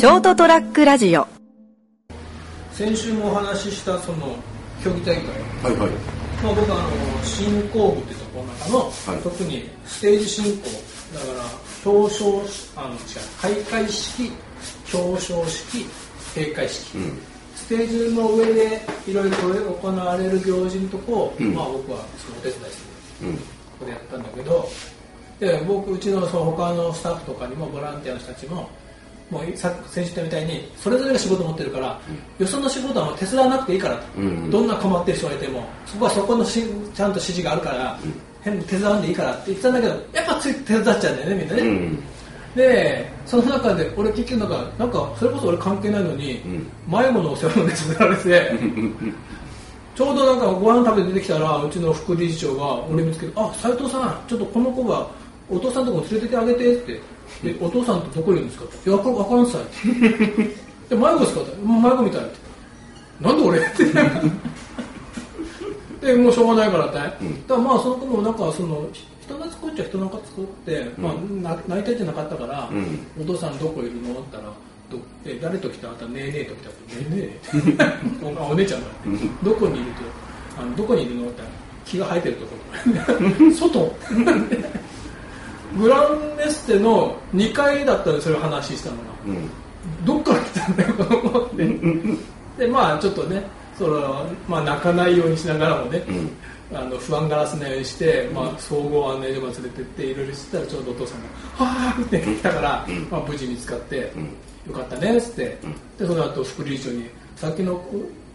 ショートトラックラジオ。先週もお話ししたその競技大会、はいはい。まあ、僕はあの進行部ってところの中の、はい。特にステージ進行だから表彰あの違う開会式表彰式閉会式、うん。ステージの上でいろいろ行われる行事のとこを、うん。まあ、僕はそのお手伝いしてうん。ここでやったんだけどで僕うちのその他のスタッフとかにもボランティアの人たちももうさ先週言ったみたいにそれぞれが仕事持ってるから、よその仕事はもう手伝わなくていいからと、どんな困ってる人がいてもそこはそこのしちゃんと指示があるから、変に手伝わんでいいからって言ってたんだけどやっぱつい手伝っちゃうんだよねみんなね、うん。でその中で俺結局なんかなんかそれこそ俺関係ないのに、ん。迷子のお世話を手伝われて ちょうどなんかご飯食べて出てきたらうちの副理事長が俺見つけて「あ斉藤さんちょっとこの子がお父さんのとこ連れてってあげて」って「でお父さんとどこにいるんですか?」って「いや分かんさい」で迷子ですか?」って「うん迷子みたい」って「なんで俺?」って。でもうしょうがないからって、だからまあその子もなんかその人懐っこいっちゃ人懐っこって、まあ、な泣いてんじゃなかったから、うん。お父さんどこいるの?」って言ったらどえ誰と来た?」あったら「ねえねえと来た」って「ねえねえ」おお姉ちゃんが「どこにいると？あのどこにいるの?」って。言ったら「木が生えてるところ」外グランネステの2階だったんでそれを話したのが。うん。どっから来たんだよこの子って。でまあちょっとねその、まあ、泣かないようにしながらもね、あの不安がらせないようにして、まあ、総合案内所まで連れてっていろいろしてたらちょうどお父さんが「はあ」って来たから、まあ、無事見つかって「よかったね」っつって、でその後副理事長に「さっきの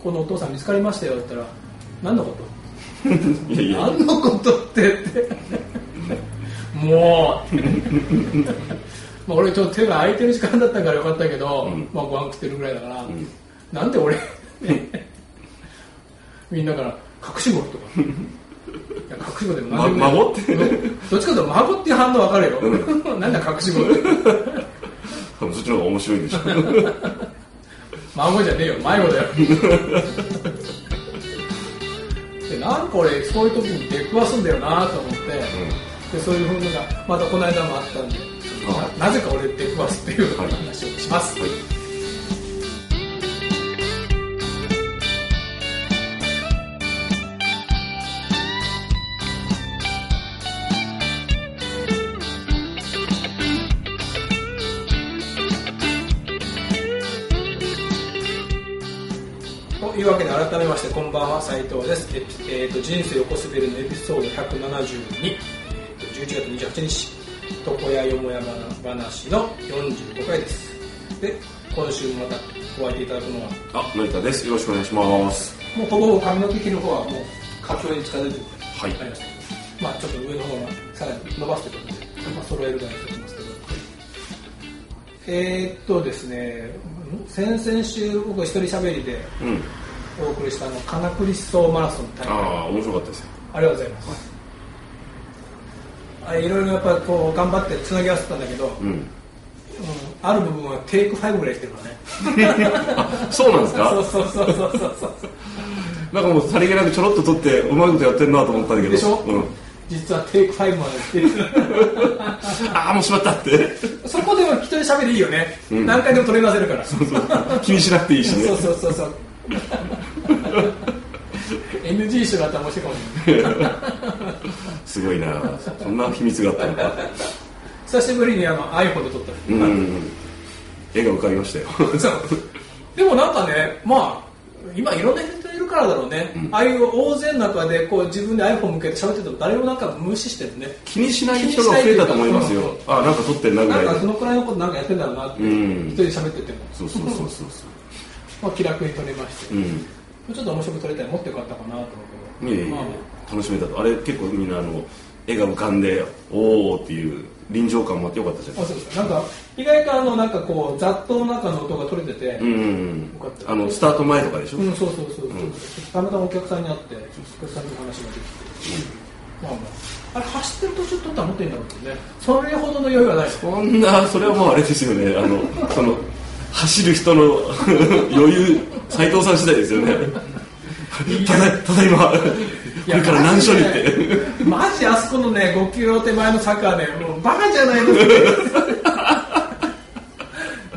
このお父さん見つかりましたよ」って言ったら「何のこと?」何のことってってもう。まあ俺ちょっと手が空いてる時間だったからよかったけど、まあご飯食ってるぐらいだから、なんで俺みんなから隠し子とか。いや隠し子でも何でもま孫って。うんどっちかというと孫っていう反応分かるよ。なんだ隠し子。って多分そっちの方が面白いでしょ。孫じゃねえよ。迷子だよ。でなんか俺そういう時に出くわすんだよなと思って、でそういうふうのがまたこの間もあったんでななぜか俺出くわすっていうはい話をします、はい。というわけで改めましてこんばんは斉藤です、ええーと人生横滑りのエピソード172、えーと11月28日床屋よもや話の45回です。で今週もまたお会いいただくのは？あ成田です。よろしくお願いします。もうほぼほぼ髪の毛切る方はもう佳境に近づいてるはい。ありましたまあちょっと上の方はさらに伸ばすということで、まあ、揃えるぐらいにしておきますけど。えー、っとですね先々週僕一人喋りでうん。お送りしたあのカナクリスソーマラソン大会。ああ面白かったですよ。ありがとうございます。あれいろいろやっぱりこう頑張ってつなぎ合わせたんだけど、うんうんある部分はテイク5ぐらいしてるからね。あ そうなんですか？そうそうそうそうそうそう。なんかもうさりげなくちょろっと撮ってうまいことやってるなと思ったんだけどでしょ？うん、実はテイク5まで来てる。ああもうしまったってそこでも一人喋りいいよね。うん何回でも取り出せるから。そう気にしなくていいしねそうそうそう。NG 種だったら面白いかもしれない。すごいな。そんな秘密があったのか。久しぶりにあの iPhone で撮った。うんうん。うん絵が浮かびましたよ。でもなんかね、まあ、今いろんな人いるからだろうね、ああいう大勢の中でこう自分で iPhone 向けて喋ってても誰もなんか無視してるね。気にしない人が増えたと思いますよ。う。んあなんか撮ってんなぐなんらいかそのくらいのことなんかやってんだろうなって、うん。一人で喋ってても、そうそうそうそうそまあ、気楽に撮れまして、ううんちょっと面白く撮れたらもっとよかったかなと思うけど、いえいえ。まあま楽しめた。とあれ結構みんなあの絵が浮かんでおおっていう臨場感もあってよかったじゃないあ、あそうです。かなんか意外とあのなんかこう雑踏の中の音が取れてて、うよんかった。あのスタート前とかでしょ、うん、そうそうそうそう、たまたまお客さんに会って、お客さんと話ができて、まあまあ、あれ走ってる途中撮ったらもっといいんだろうけどね、それほどの余裕はない。そんなそれはもうあれですよね。あのその走る人の 余裕斉藤さん次第ですよね。ただただいまこれから何所にって。マジあそこのね、5キロ手前の坂はね、もうバカじゃないの。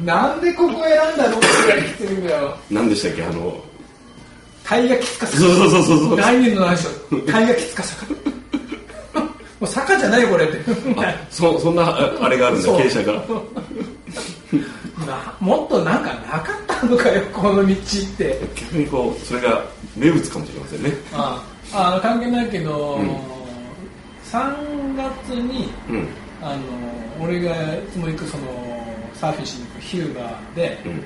なんでここ選んだのって言われてるんだよ。何でしたっけあの。タイヤきつかさそうそうそうそうそう。来年の何でしょタイヤきつかさもう坂じゃないよこれって。あそそんなああれがあるんだ傾斜が。なもっとなんかなかったのかよこの道って。逆にこうそれが名物かもしれませんね。ああの関係ないけど、うん。3月にうん。あの俺がいつも行くそのサーフィンしに行くヒューガーで、うん。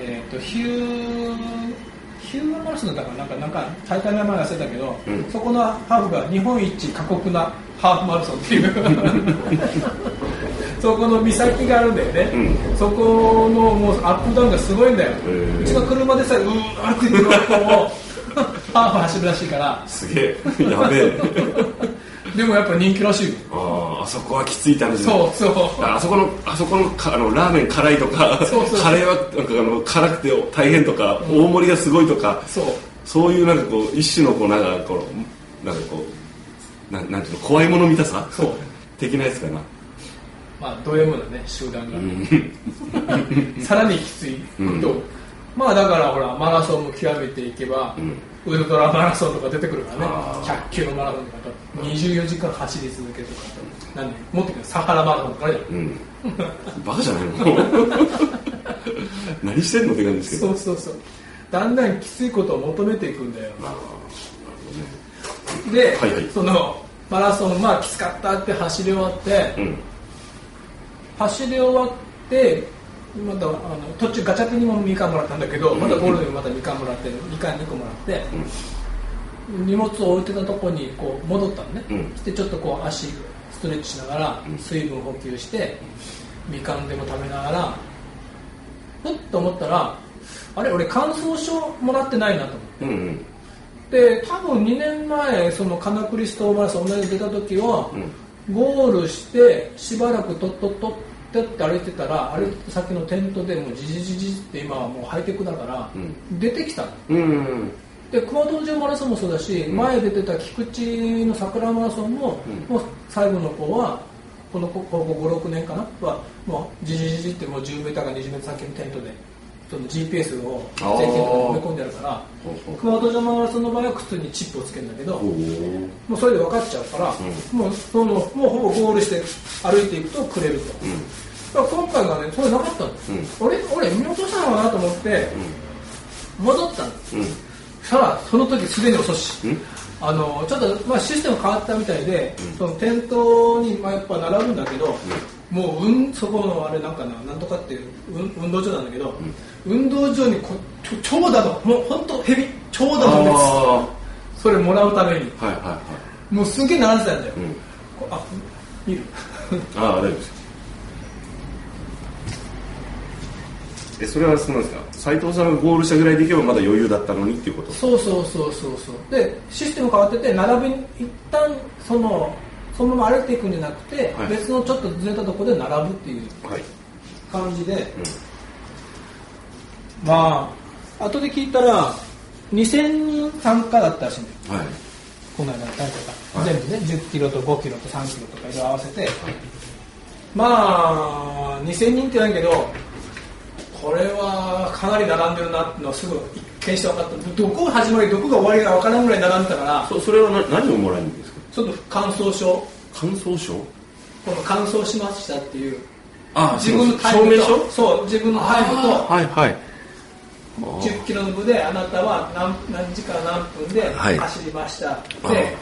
えー、とヒューヒューガーマラソンだかな？なんかなんか大会の名前忘れたけど、うん。そこのハーフが日本一過酷なハーフマラソンっていう そこの岬があるんだよね、うそこのもうアップダウンがすごいんだよ、ー。うちの車でさえうーわってる子もハーフ走るらしいから。すげえ。やべえ。でもやっぱ人気らしいよ。あーあそこはきついって話ね。そうそう。あそこのあそこのかあのラーメン辛いとかそうそう。カレーはなんかあの辛くて大変とか、大盛りがすごいとかそう。そういうなんかこう一種のこうなんかこうなんかこうなんなんていうの怖いもの見たさそう的なやつかなまあド M なね集団が、うん。さらにきつい。こと、まあだからほらマラソンも極めていけば、ウルトラマラソンとか出てくるからね。あ100キロマラソンとか24時間走り続けるとかなんでもっと言うとサハラマラソンとかあるじゃん。うん。バカじゃないの？何してんのって感じですけど。そうそうそう。だんだんきついことを求めていくんだよ。あで、はいはい。そのマラソンまあきつかったって走り終わって、ーうん走り終わってまたあの途中ガチャピンにもみかんもらったんだけど、またゴールデンにまたみかんもらってみかん2個もらって、荷物を置いてたとこにこう戻ったのね、うん。してちょっとこう足ストレッチしながら水分補給して、みかんでも食べながらふっと思ったらあれ俺感想書もらってないなと思って。うんうん。で多分2年前そのカナクリストマラソン同じ出た時は、ゴールしてしばらくとっとっとってって歩いてたら歩いてた先のテントでもうじじじじって今はもうハイテクだから、うん。出てきたの。うん。うんで熊本城マラソンもそうだし、前出てた菊池の桜マラソンも,、うん。もう最後の子はこのここ56年かな？はもうじじじじってもう 10m か 20m 先のテントでその GPS を全テントに埋め込んであるから熊本城マラソンの場合は靴にチップをつけるんだけど、もうそれで分かっちゃうから、もうそのもうほぼゴールして歩いていくとくれると、だから今回はねそれなかったの、俺俺見落としたのかなと思って、戻ったの。うん。うんさらその時すでに遅し、うん。あのちょっと、まあ、システム変わったみたいで、その店頭に、まあ、やっぱ並ぶんだけど、もう、うん、そこのあれなんかななんとかっていう、うん、運動場なんだけど、運動場にこちょ長蛇のもう本当ヘビ長蛇の列。あそれもらうために。あはいはいはもうすげえ並んでたんだよ、いうん。こあ見る。ああ大丈夫です。えそれはそのなんですか？斉藤さんがゴールしたぐらいでいけばまだ余裕だったのにっていうこと？そうそうそうそうそう。でシステム変わってて並びに一旦そのそのまま歩いていくんじゃなくて、はい。別のちょっとずれたところで並ぶっていうはい。感じで、まあ後で聞いたら2000人参加だったらしいんだよ。はい。この間の大会が、はい。全部ね10キロと5キロと3キロとかいろいろ合わせて、まあ2000人ってないけどこれはかなり並んでるなってのはすぐ一見して分かった。どこが始まりどこが終わりが分からんぐらい並んでたから。そそれはな何をもらえるんですか？ちょっと感想書感想書この完走しましたっていう。あ自分のタイムと。そう自分のタイムと。はいはい。10キロの部であなたは何何時間何分ではい。走りました、あで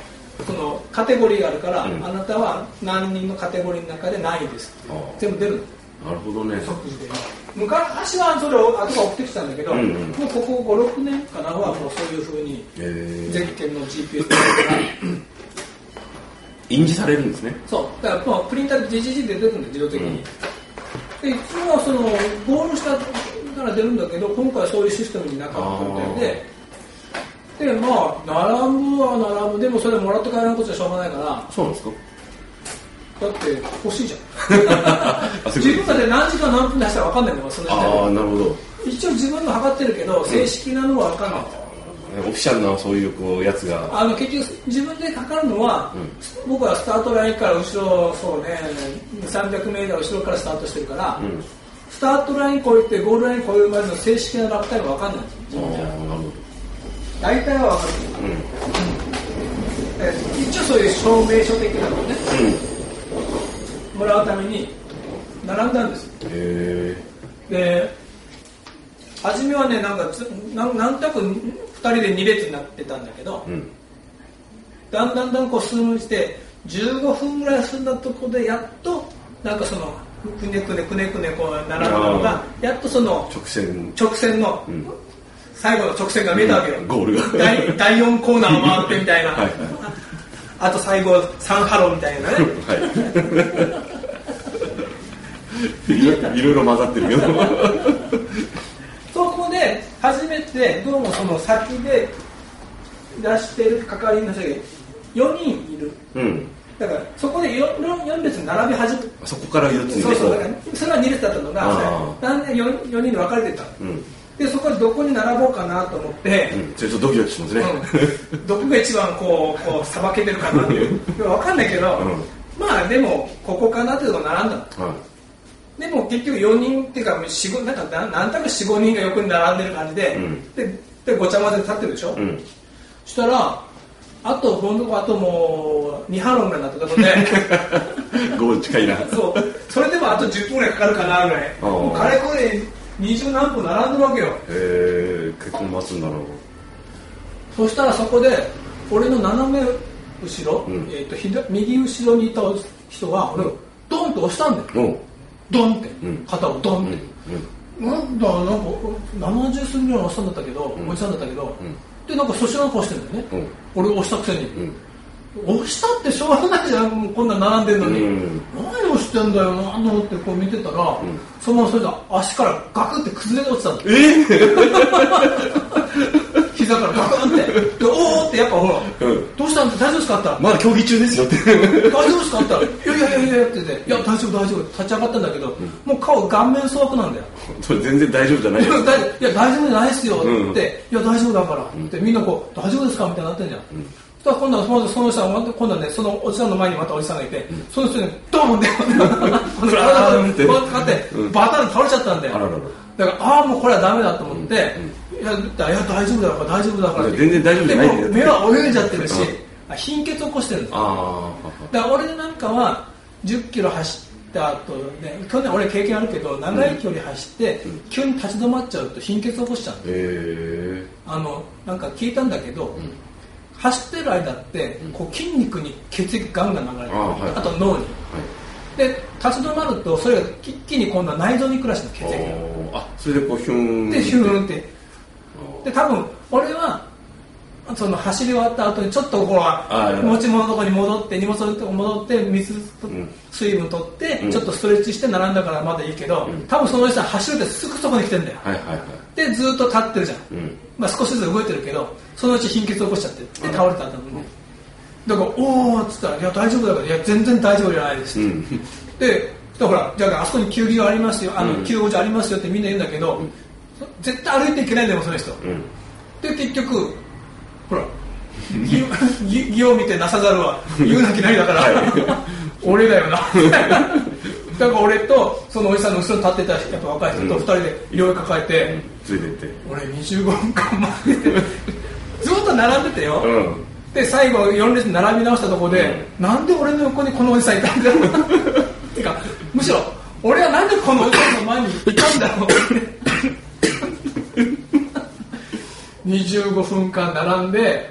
そのカテゴリーがあるから、うん。あなたは何人のカテゴリーの中で何位です。全部出るの。なるほどね。即時で。昔はそれを後が送ってきたんだけど、うんうん。もうここ56年かなはもうそういうふうにえ全県の GPS だから印字されるんですね。そう。だからまあプリンターで GGG で出るんだよ自動的に、でいつもはそのゴールしたから出るんだけど今回はそういうシステムになかったみたいで。でまあ並ぶは並ぶ。でもそれもらって帰らないことはしょうがないから。そうなんですか？だって欲しいじゃん。自分まで何時間何分で走ったら分かんないんだよその時点で。ああなるほど。一応自分の測ってるけど正式なのは分かんない、オフィシャルなそういうこうやつが。あの結局自分で測るのは、僕はスタートラインから後ろそうね300メートル後ろからスタートしてるから、スタートライン越えてゴールライン越えるまでの正式な落体が分かんない。んですよ大体は分かる。けど、え一応そういう証明書的なのをね。うん。もらうために並んだんです。で初めはねなんかつなんなんとなく2人で2列になってたんだけど、えうん。だんだんだんこう進むして15分ぐらい進んだところでやっとなんかそのくねくねくねくねこう並んだのがやっとその直線。直線のうん。最後の直線が見えたわけよ、ゴールが。第第4コーナーを回ってみたいな、はい。はいあと最後3ハローみたいなね。はい。いろいろ混ざってるけど初めてどうもその先で出してる係員の人が4人いる。うん。だからそこで 4, 4列並び始めそこから4つにそうそうだからそれは2列だったのあがなんで 4, 4人で分かれてた。のうん。でそこでどこに並ぼうかなと思って、うん。ちょっとドキドキしますね。うん。どこが一番こうこうさばけてるかなっていう。分かんないけど、うん。まあでもここかなっていうとこ並んだの。はでも結局4人っていうかなんかななんとなく45人が横に並んでる感じで、うん。ででごちゃ混ぜで立ってるでしょ、いうん。そしたらあとほんとあともう2ハロンぐらいになったところで。ゴール近いな。そう。それでもあと10分ぐらいかかるかなぐらい。もうかれこれ20何分並んでるわけよ。へえ結構待つんだなそしたらそこで俺の斜め後ろ、うん。えー、と左右後ろにいた人が俺をドンと押したんだよドンって、うん。肩をドンって、なんだなんか70過ぎぐらいのおっさんだったけど、ん。おじさんだったけど、うん。でなんか粗品の顔してんだよね、俺押したくせに、うん。押したってしょうがないじゃんもうこんなん並んでるのに、うん。何をしてんだよなと思ってこう見てたら、ん。そのままそれが足からガクって崩れて落ちたの。え 膝からガクンって。でおおってやっぱほら、うん。どうしたんって大丈夫ですか？って言った。らまだ競技中ですよ。って大丈夫ですか？って言った。ら「いやいやいやいや」ってて「いや大丈夫大丈夫」立ち上がったんだけど、もう顔顔面蒼白なんだよ。それ全然大丈夫じゃないいやよ。大いや大丈夫じゃないですよって。うん。言って、いや大丈夫だからってみんなこう大丈夫ですか？みたいになってんじゃん、そしたら今度はそのその人が今度はねそのおじさんの前にまたおじさんがいて、その人にドーンって。こうかかってバタン倒れちゃったんだよ。あららら。だからああもうこれはダメだと思って、いやいや大丈夫だから大丈夫だから全然大丈夫じゃない目は泳いじゃってるし、うん。あ貧血起こしてるんだあだから俺なんかは10キロ走った後ね去年俺経験あるけど長い距離走って、急に立ち止まっちゃうと貧血起こしちゃうあへえあのなんか聞いたんだけど、走ってる間ってこう筋肉に血液ガンガン流れてるあはい。あと脳に。はい。で立ち止まるとそれが一気に今度は内臓に暮らしの血液がああそれでこうヒューンでヒューンってで多分俺はその走り終わった後にちょっとこう持ち物のとこに戻って荷物のとこ戻って水とん。水分取ってうん。ちょっとストレッチして並んだからまだいいけどん。多分その人は走るってすぐそこに来てんだよ。はいはいはい。でずっと立ってるじゃん、うん。まあ、少しずつ動いてるけどそのうち貧血起こしちゃってで倒れたんだもんね。だから「おお」っつったら「いや大丈夫だからいや全然大丈夫じゃないです」うん。でほらじゃああそこに救急ありますよあの、うん。救護所ありますよってみんな言うんだけど、絶対歩いていけないんだよその人、うん。で結局ほら義 を見てなさざるは言うなきなりだから、俺だよな。だから俺とそのおじさんの後ろに立ってたやっぱ若い人と二人でいろいろ抱えて、連れてって。俺25分間待っててずっと並んでてよ、うん。で最後4列並び直したところで、なんで俺の横にこのおじさんいたんだろうてかむしろ俺はなんでこのおじさんの前にいたんだろう25分間並んで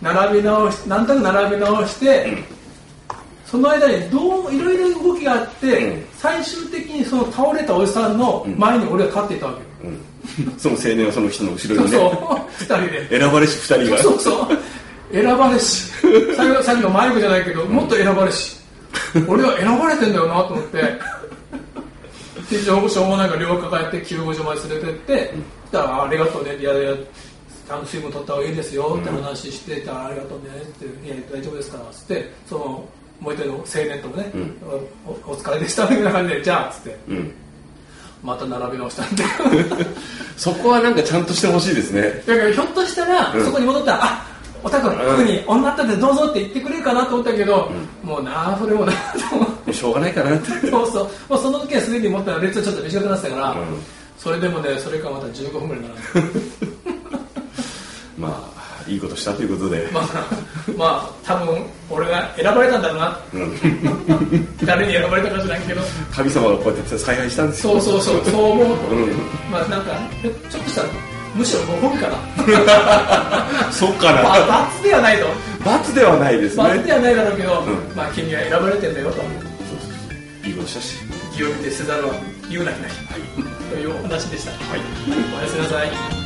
並び直しなんとなく並び直して、その間にどういろいろ動きがあって、うん。最終的にその倒れたおじさんの前に俺は立っていたわけよ、うん。その青年はその人の後ろにね。そうそう2人で。選ばれし二人が。そうそう。選ばれし。さっきさっきのマイクじゃないけどもっと選ばれし。俺は選ばれてんだよなと思って。でしょうもないから両抱えて救護所まで連れてって。そしたらあ「ありがとうね」いやいや水分取った方がいいですよって話して「あありがとうね」って「いや大丈夫ですから」っつってそのもう一人の青年ともね、ん。おお疲れでしたみたいな感じで「じゃあ」っつって。うん。また並び直したんで。そこはなんかちゃんとしてほしいですね。だからひょっとしたら、うん。そこに戻ったら「あおたくん、ん。ここに女ったってどうぞ」って言ってくれるかなと思ったけど、もうなあそれもなあと思って。しょうがないかなって。そうそう、まあ、その時はすでに思ったら列はちょっと短くなってたから、うん。それでもねそれからまた15分ぐらいになるまあいいことしたということで、まあまあ多分俺が選ばれたんだろうな。誰に選ばれたか知らんけど。神様がこうやって采配したんですよ。そうそうそうそう思う。と、うん。まあなんかちょっとしたらむしろご褒美かな。そうかまあな罰ではないと。罰ではないですね。罰ではないだろうけど、ん。まあ君は選ばれてんだよと。いいことしたし。義を見てせざるは言うなりない。というお話でした、はい。おやすみなさい